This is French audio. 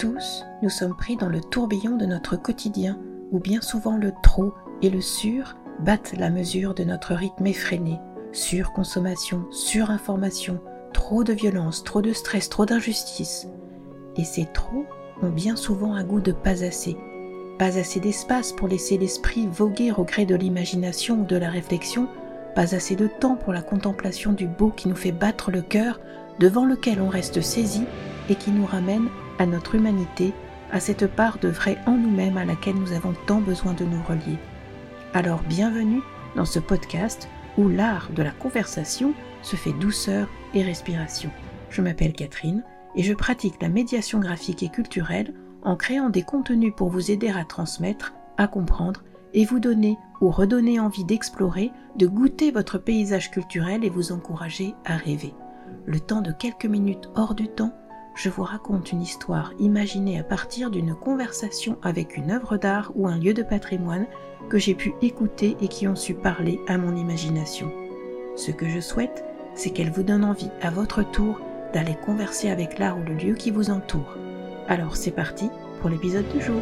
tous, nous sommes pris dans le tourbillon de notre quotidien, où bien souvent le trop et le sur battent la mesure de notre rythme effréné. Surconsommation, surinformation, trop de violence, trop de stress, trop d'injustice. Et ces trop ont bien souvent un goût de pas assez. Pas assez d'espace pour laisser l'esprit voguer au gré de l'imagination ou de la réflexion, pas assez de temps pour la contemplation du beau qui nous fait battre le cœur, devant lequel on reste saisi et qui nous ramène à notre humanité, à cette part de vrai en nous-mêmes à laquelle nous avons tant besoin de nous relier. Alors bienvenue dans ce podcast où l'art de la conversation se fait douceur et respiration. Je m'appelle Catherine et je pratique la médiation graphique et culturelle en créant des contenus pour vous aider à transmettre, à comprendre et vous donner ou redonner envie d'explorer, de goûter votre paysage culturel et vous encourager à rêver. Le temps de quelques minutes hors du temps, je vous raconte une histoire imaginée à partir d'une conversation avec une œuvre d'art ou un lieu de patrimoine que j'ai pu écouter et qui ont su parler à mon imagination. Ce que je souhaite, c'est qu'elle vous donne envie à votre tour d'aller converser avec l'art ou le lieu qui vous entoure. Alors c'est parti pour l'épisode du jour.